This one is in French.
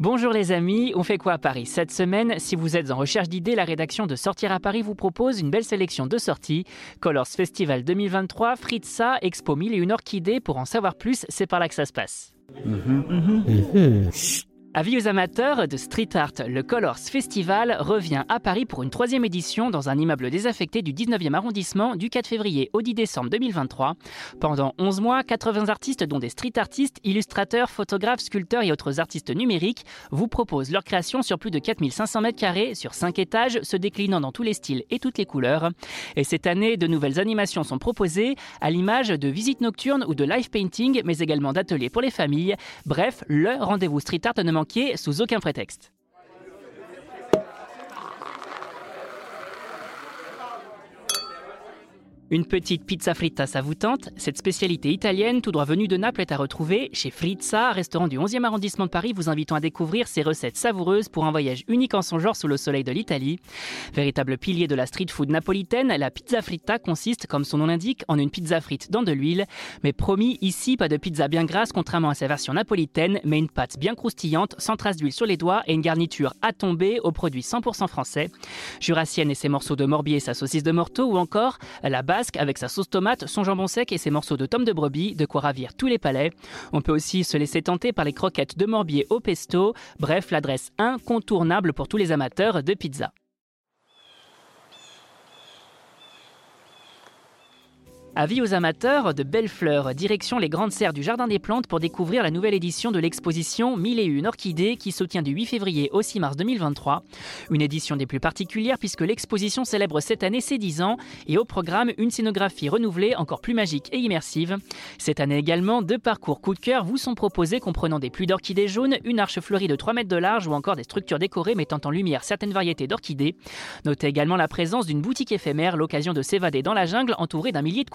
Bonjour les amis, on fait quoi à Paris? Cette semaine, si vous êtes en recherche d'idées, la rédaction de Sortir à Paris vous propose une belle sélection de sorties. Colors Festival 2023, Fritza, Expo 1000 et une orchidée. Pour en savoir plus, c'est par là que ça se passe. Avis aux amateurs de street art, le Colors Festival revient à Paris pour une troisième édition dans un immeuble désaffecté du 19e arrondissement du 4 février au 10 décembre 2023. Pendant 11 mois, 80 artistes, dont des street artistes, illustrateurs, photographes, sculpteurs et autres artistes numériques, vous proposent leur création sur plus de 4500 mètres carrés, sur 5 étages, se déclinant dans tous les styles et toutes les couleurs. Et cette année, de nouvelles animations sont proposées, à l'image de visites nocturnes ou de live painting, mais également d'ateliers pour les familles. Bref, le rendez-vous street art ne manque sous aucun prétexte. Une petite pizza fritta, ça Cette spécialité italienne, tout droit venue de Naples, est à retrouver chez Frizza, restaurant du 11e arrondissement de Paris, vous invitant à découvrir ces recettes savoureuses pour un voyage unique en son genre sous le soleil de l'Italie. Véritable pilier de la street food napolitaine, la pizza fritta consiste, comme son nom l'indique, en une pizza frite dans de l'huile. Mais promis, ici, pas de pizza bien grasse, contrairement à sa version napolitaine, mais une pâte bien croustillante, sans trace d'huile sur les doigts et une garniture à tomber aux produits 100% français. Jurassienne et ses morceaux de morbier sa saucisse de morteau, ou encore la base avec sa sauce tomate, son jambon sec et ses morceaux de tomes de brebis, de quoi ravir tous les palais. On peut aussi se laisser tenter par les croquettes de morbier au pesto, bref, l'adresse incontournable pour tous les amateurs de pizza. Avis aux amateurs de belles fleurs, direction les grandes serres du Jardin des Plantes pour découvrir la nouvelle édition de l'exposition 1001 orchidées qui se tient du 8 février au 6 mars 2023. Une édition des plus particulières puisque l'exposition célèbre cette année ses 10 ans et au programme une scénographie renouvelée encore plus magique et immersive. Cette année également, deux parcours coup de cœur vous sont proposés comprenant des pluies d'orchidées jaunes, une arche fleurie de 3 mètres de large ou encore des structures décorées mettant en lumière certaines variétés d'orchidées. Notez également la présence d'une boutique éphémère, l'occasion de s'évader dans la jungle entourée d'un millier de